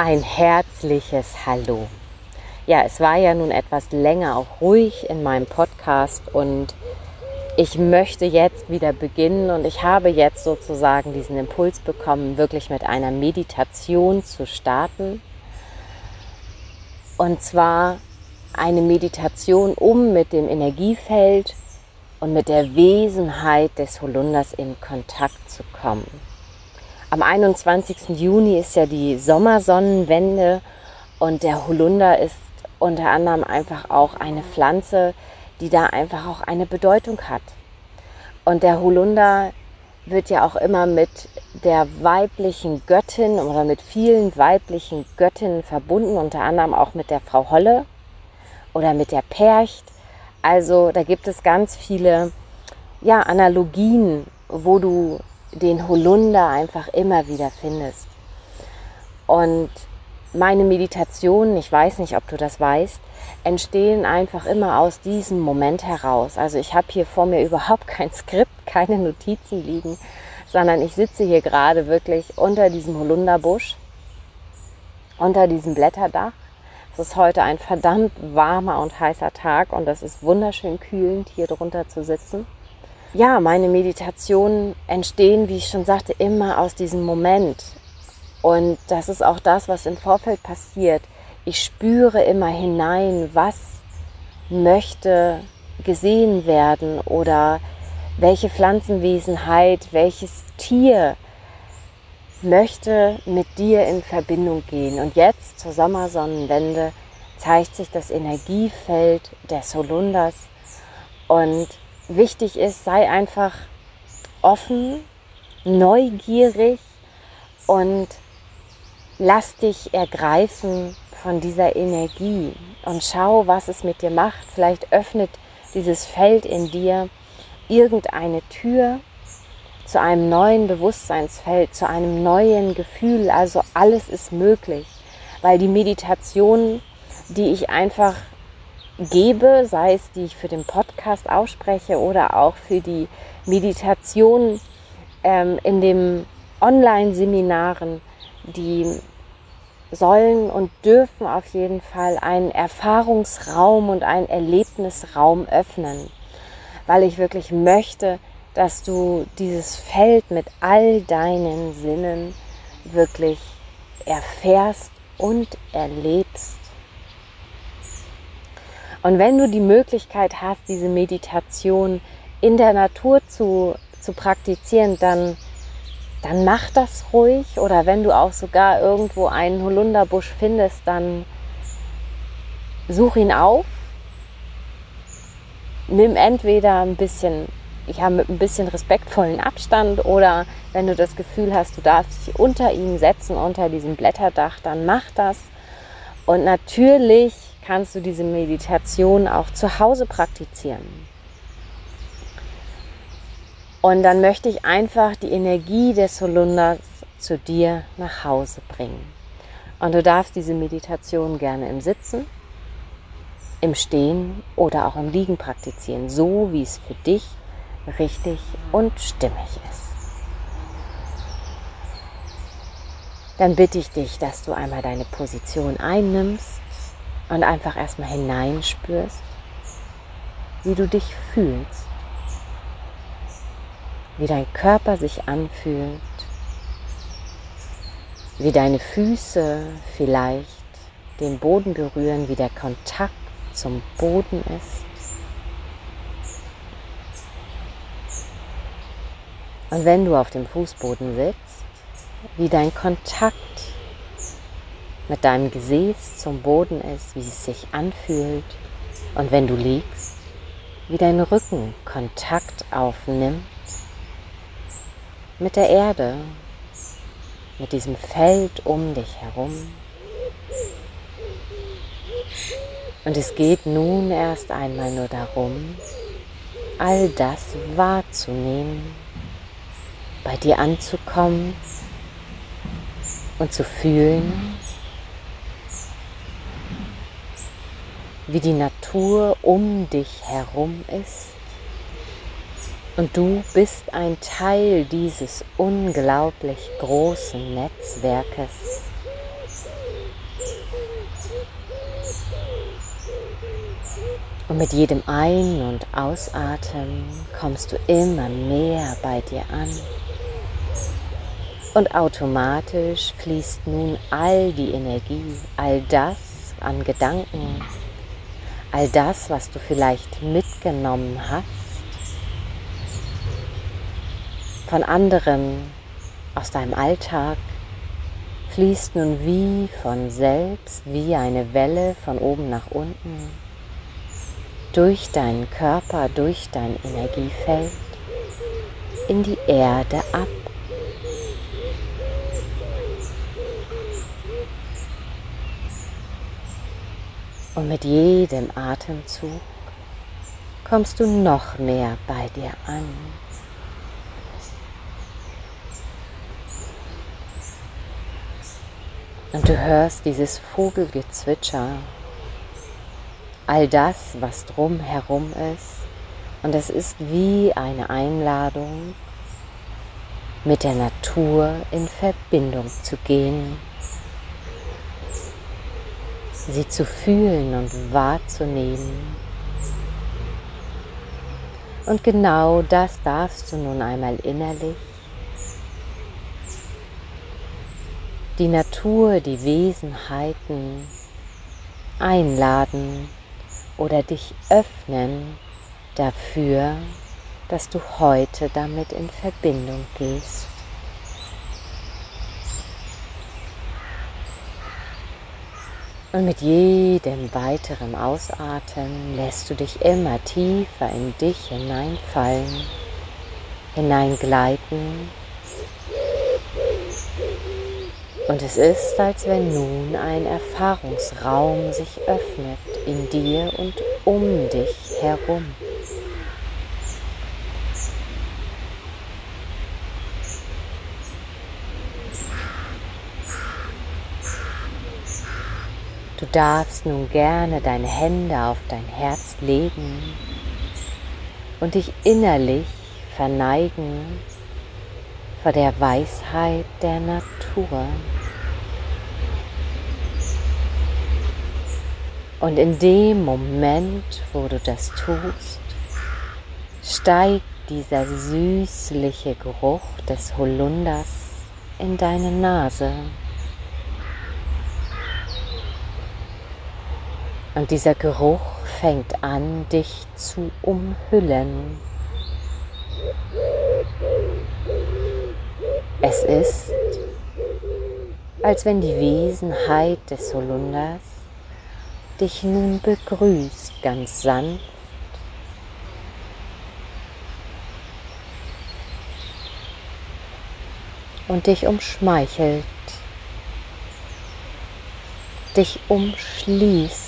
Ein herzliches Hallo. Ja, es war ja nun etwas länger auch ruhig in meinem Podcast und ich möchte jetzt wieder beginnen und ich habe jetzt sozusagen diesen Impuls bekommen, wirklich mit einer Meditation zu starten. Und zwar eine Meditation, um mit dem Energiefeld und mit der Wesenheit des Holunders in Kontakt zu kommen. Am 21. Juni ist ja die Sommersonnenwende und der Holunder ist unter anderem einfach auch eine Pflanze, die da einfach auch eine Bedeutung hat. Und der Holunder wird ja auch immer mit der weiblichen Göttin oder mit vielen weiblichen Göttinnen verbunden, unter anderem auch mit der Frau Holle oder mit der Percht. Also da gibt es ganz viele ja, Analogien, wo du den Holunder einfach immer wieder findest. Und meine Meditationen, ich weiß nicht, ob du das weißt, entstehen einfach immer aus diesem Moment heraus. Also ich habe hier vor mir überhaupt kein Skript, keine Notizen liegen, sondern ich sitze hier gerade wirklich unter diesem Holunderbusch, unter diesem Blätterdach. Es ist heute ein verdammt warmer und heißer Tag und es ist wunderschön kühlend, hier drunter zu sitzen. Ja, meine Meditationen entstehen, wie ich schon sagte, immer aus diesem Moment. Und das ist auch das, was im Vorfeld passiert. Ich spüre immer hinein, was möchte gesehen werden oder welche Pflanzenwesenheit, welches Tier möchte mit dir in Verbindung gehen. Und jetzt zur Sommersonnenwende zeigt sich das Energiefeld des Holunders und wichtig ist, sei einfach offen, neugierig und lass dich ergreifen von dieser Energie und schau, was es mit dir macht. Vielleicht öffnet dieses Feld in dir irgendeine Tür zu einem neuen Bewusstseinsfeld, zu einem neuen Gefühl. Also alles ist möglich, weil die Meditation, die ich einfach gebe, sei es die ich für den Podcast ausspreche oder auch für die Meditation ähm, in den Online-Seminaren, die sollen und dürfen auf jeden Fall einen Erfahrungsraum und einen Erlebnisraum öffnen, weil ich wirklich möchte, dass du dieses Feld mit all deinen Sinnen wirklich erfährst und erlebst und wenn du die Möglichkeit hast, diese Meditation in der Natur zu, zu praktizieren, dann, dann mach das ruhig. Oder wenn du auch sogar irgendwo einen Holunderbusch findest, dann such ihn auf. Nimm entweder ein bisschen, habe mit ein bisschen respektvollen Abstand oder wenn du das Gefühl hast, du darfst dich unter ihm setzen, unter diesem Blätterdach, dann mach das. Und natürlich kannst du diese Meditation auch zu Hause praktizieren. Und dann möchte ich einfach die Energie des Holunders zu dir nach Hause bringen. Und du darfst diese Meditation gerne im Sitzen, im Stehen oder auch im Liegen praktizieren, so wie es für dich richtig und stimmig ist. Dann bitte ich dich, dass du einmal deine Position einnimmst und einfach erstmal hineinspürst, wie du dich fühlst, wie dein Körper sich anfühlt, wie deine Füße vielleicht den Boden berühren, wie der Kontakt zum Boden ist. Und wenn du auf dem Fußboden sitzt, wie dein Kontakt mit deinem Gesäß zum Boden ist, wie es sich anfühlt. Und wenn du liegst, wie dein Rücken Kontakt aufnimmt mit der Erde, mit diesem Feld um dich herum. Und es geht nun erst einmal nur darum, all das wahrzunehmen, bei dir anzukommen und zu fühlen, wie die Natur um dich herum ist. Und du bist ein Teil dieses unglaublich großen Netzwerkes. Und mit jedem Ein- und Ausatmen kommst du immer mehr bei dir an. Und automatisch fließt nun all die Energie, all das an Gedanken, all das, was du vielleicht mitgenommen hast, von anderen aus deinem Alltag, fließt nun wie von selbst, wie eine Welle von oben nach unten, durch deinen Körper, durch dein Energiefeld in die Erde ab. Und mit jedem Atemzug kommst du noch mehr bei dir an. Und du hörst dieses Vogelgezwitscher, all das, was drumherum ist. Und es ist wie eine Einladung, mit der Natur in Verbindung zu gehen sie zu fühlen und wahrzunehmen. Und genau das darfst du nun einmal innerlich. Die Natur, die Wesenheiten einladen oder dich öffnen dafür, dass du heute damit in Verbindung gehst. Und mit jedem weiteren Ausatmen lässt du dich immer tiefer in dich hineinfallen, hineingleiten. Und es ist, als wenn nun ein Erfahrungsraum sich öffnet in dir und um dich herum. Du darfst nun gerne deine Hände auf dein Herz legen und dich innerlich verneigen vor der Weisheit der Natur. Und in dem Moment, wo du das tust, steigt dieser süßliche Geruch des Holunders in deine Nase. Und dieser Geruch fängt an, dich zu umhüllen. Es ist, als wenn die Wesenheit des Holunders dich nun begrüßt, ganz sanft. Und dich umschmeichelt, dich umschließt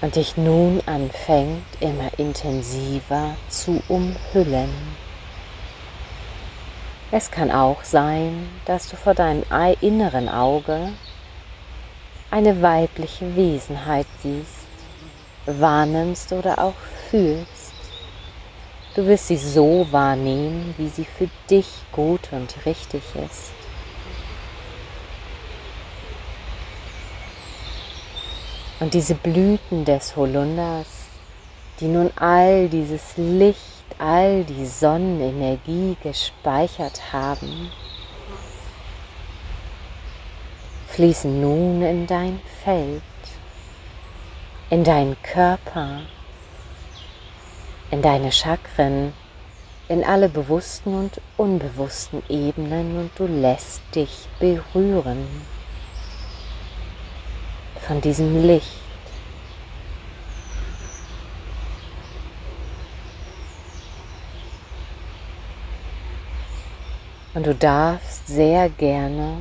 und dich nun anfängt immer intensiver zu umhüllen. Es kann auch sein, dass du vor deinem inneren Auge eine weibliche Wesenheit siehst, wahrnimmst oder auch fühlst. Du wirst sie so wahrnehmen, wie sie für dich gut und richtig ist. Und diese Blüten des Holunders, die nun all dieses Licht, all die Sonnenenergie gespeichert haben, fließen nun in dein Feld, in deinen Körper, in deine Chakren, in alle bewussten und unbewussten Ebenen und du lässt dich berühren von diesem Licht. Und du darfst sehr gerne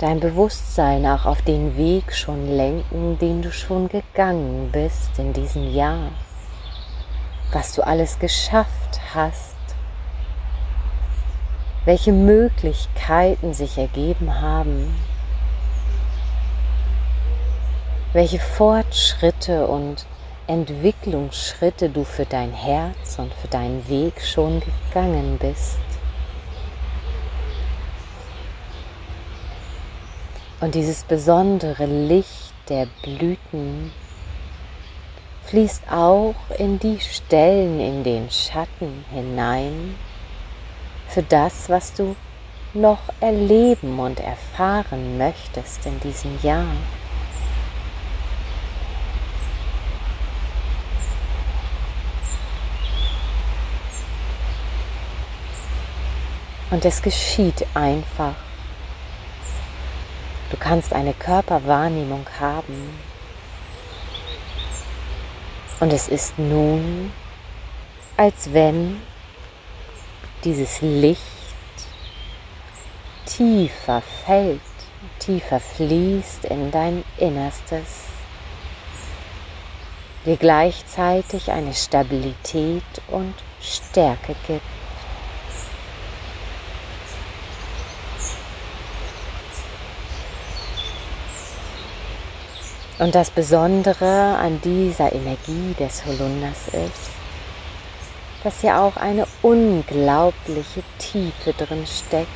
dein Bewusstsein auch auf den Weg schon lenken, den du schon gegangen bist in diesem Jahr. Was du alles geschafft hast, welche Möglichkeiten sich ergeben haben, welche Fortschritte und Entwicklungsschritte du für dein Herz und für deinen Weg schon gegangen bist. Und dieses besondere Licht der Blüten fließt auch in die Stellen, in den Schatten hinein für das, was du noch erleben und erfahren möchtest in diesem Jahr. Und es geschieht einfach. Du kannst eine Körperwahrnehmung haben. Und es ist nun, als wenn dieses Licht tiefer fällt, tiefer fließt in dein Innerstes, dir gleichzeitig eine Stabilität und Stärke gibt. Und das Besondere an dieser Energie des Holunders ist, dass hier auch eine unglaubliche Tiefe drin steckt.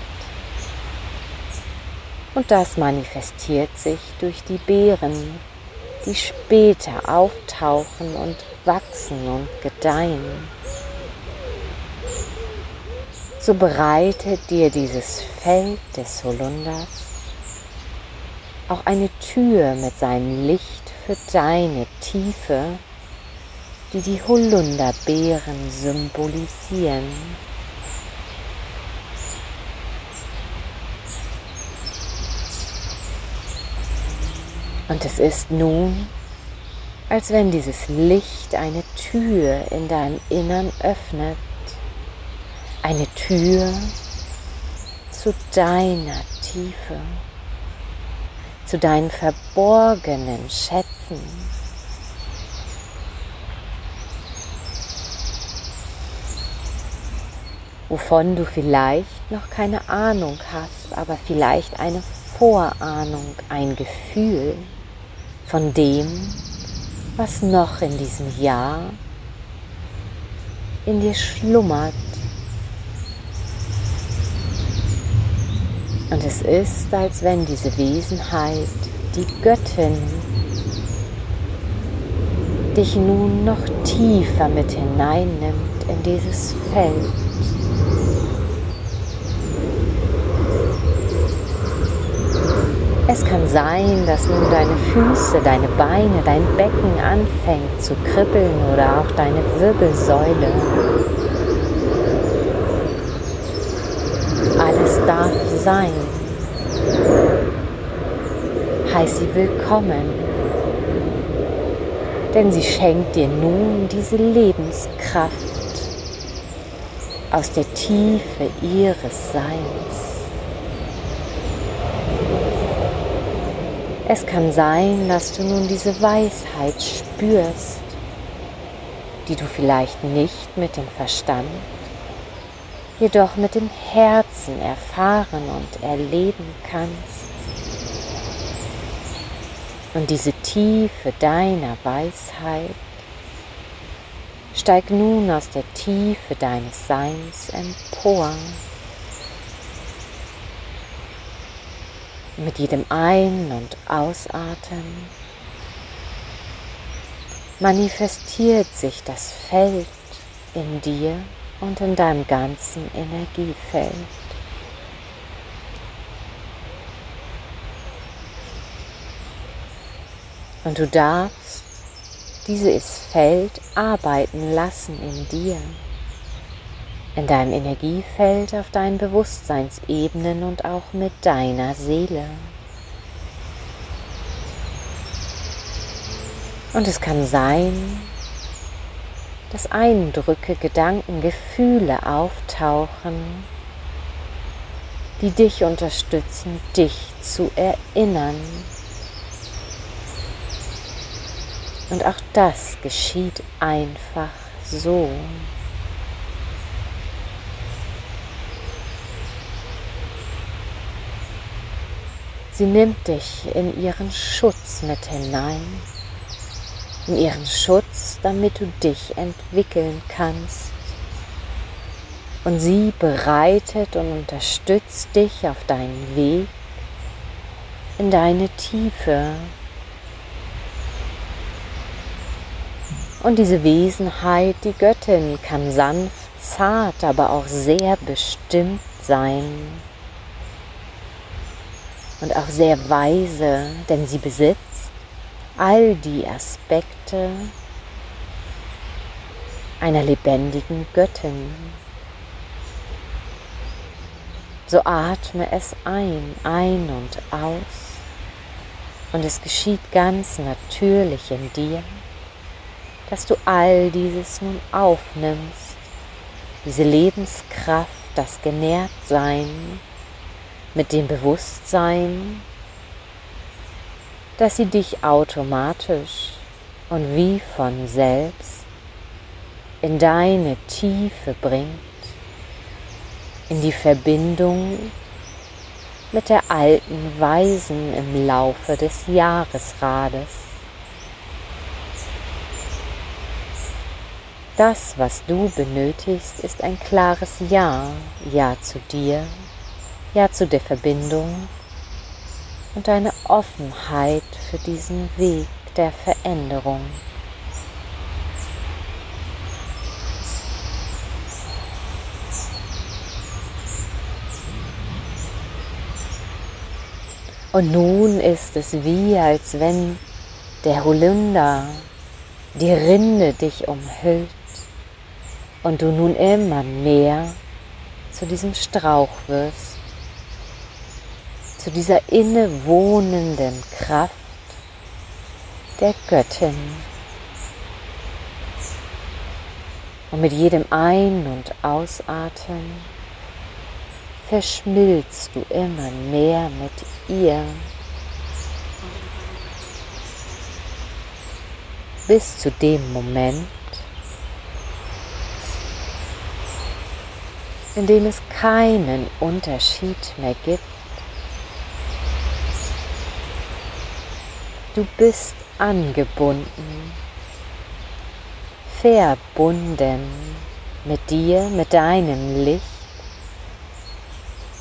Und das manifestiert sich durch die Beeren, die später auftauchen und wachsen und gedeihen. So bereitet dir dieses Feld des Holunders auch eine Tür mit seinem Licht für deine Tiefe, die die Holunderbeeren symbolisieren. Und es ist nun, als wenn dieses Licht eine Tür in deinem Innern öffnet, eine Tür zu deiner Tiefe zu deinen verborgenen Schätzen. wovon du vielleicht noch keine Ahnung hast, aber vielleicht eine Vorahnung, ein Gefühl von dem, was noch in diesem Jahr in dir schlummert Und es ist, als wenn diese Wesenheit, die Göttin, dich nun noch tiefer mit hineinnimmt in dieses Feld. Es kann sein, dass nun deine Füße, deine Beine, dein Becken anfängt zu kribbeln oder auch deine Wirbelsäule. Alles darf sein. Heiß sie willkommen, denn sie schenkt dir nun diese Lebenskraft aus der Tiefe ihres Seins. Es kann sein, dass du nun diese Weisheit spürst, die du vielleicht nicht mit dem Verstand jedoch mit dem Herzen erfahren und erleben kannst. Und diese Tiefe deiner Weisheit steigt nun aus der Tiefe deines Seins empor. Mit jedem Ein- und Ausatmen manifestiert sich das Feld in dir und in deinem ganzen Energiefeld. Und du darfst dieses Feld arbeiten lassen in dir, in deinem Energiefeld, auf deinen Bewusstseinsebenen und auch mit deiner Seele. Und es kann sein, dass Eindrücke, Gedanken, Gefühle auftauchen, die dich unterstützen, dich zu erinnern. Und auch das geschieht einfach so. Sie nimmt dich in ihren Schutz mit hinein in ihren Schutz, damit du dich entwickeln kannst. Und sie bereitet und unterstützt dich auf deinen Weg in deine Tiefe, Und diese Wesenheit, die Göttin, kann sanft, zart, aber auch sehr bestimmt sein. Und auch sehr weise, denn sie besitzt all die Aspekte einer lebendigen Göttin. So atme es ein, ein und aus und es geschieht ganz natürlich in dir, dass du all dieses nun aufnimmst, diese Lebenskraft, das Genährtsein mit dem Bewusstsein, dass sie dich automatisch und wie von selbst in deine Tiefe bringt, in die Verbindung mit der alten Weisen im Laufe des Jahresrades. Das, was du benötigst, ist ein klares Ja, Ja zu dir, Ja zu der Verbindung und eine Offenheit für diesen Weg der Veränderung. Und nun ist es wie, als wenn der Holunder, die Rinde dich umhüllt und du nun immer mehr zu diesem Strauch wirst, zu dieser innewohnenden Kraft der Göttin. Und mit jedem Ein- und Ausatmen verschmilzt du immer mehr mit ihr. Bis zu dem Moment, in dem es keinen Unterschied mehr gibt. Du bist angebunden, verbunden mit dir, mit deinem Licht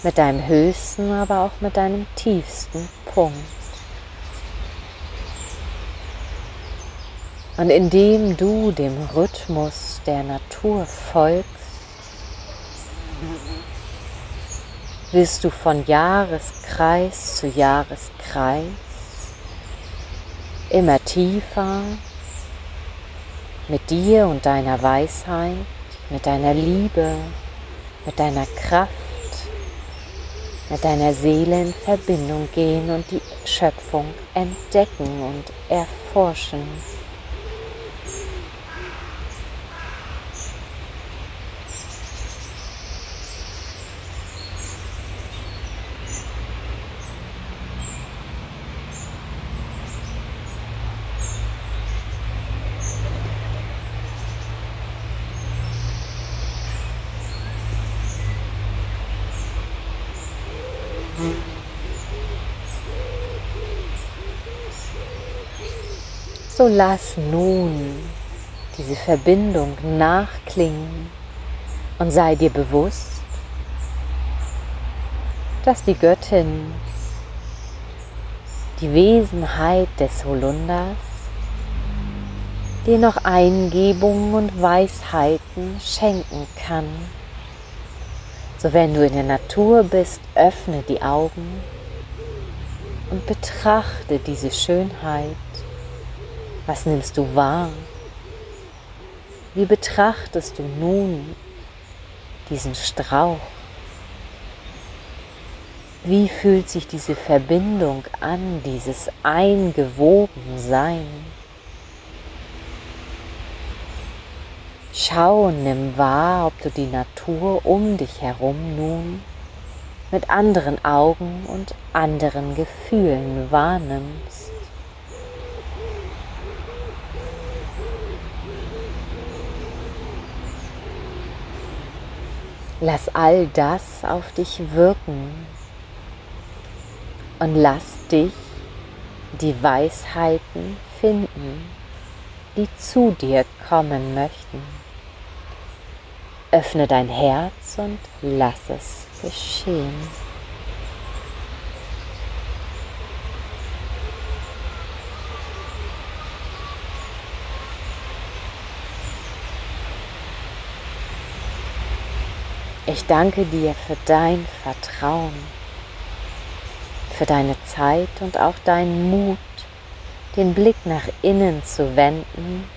mit deinem höchsten, aber auch mit deinem tiefsten Punkt. Und indem du dem Rhythmus der Natur folgst, wirst du von Jahreskreis zu Jahreskreis immer tiefer mit dir und deiner Weisheit, mit deiner Liebe, mit deiner Kraft mit deiner Seele in Verbindung gehen und die Schöpfung entdecken und erforschen. So lass nun diese Verbindung nachklingen und sei dir bewusst, dass die Göttin die Wesenheit des Holunders dir noch Eingebungen und Weisheiten schenken kann. So wenn du in der Natur bist, öffne die Augen und betrachte diese Schönheit was nimmst du wahr? Wie betrachtest du nun diesen Strauch? Wie fühlt sich diese Verbindung an, dieses Eingewobensein? Schau und nimm wahr, ob du die Natur um dich herum nun mit anderen Augen und anderen Gefühlen wahrnimmst. Lass all das auf dich wirken und lass dich die Weisheiten finden, die zu dir kommen möchten. Öffne dein Herz und lass es geschehen. Ich danke dir für dein Vertrauen, für deine Zeit und auch deinen Mut, den Blick nach innen zu wenden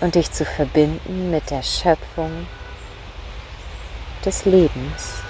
und dich zu verbinden mit der Schöpfung des Lebens.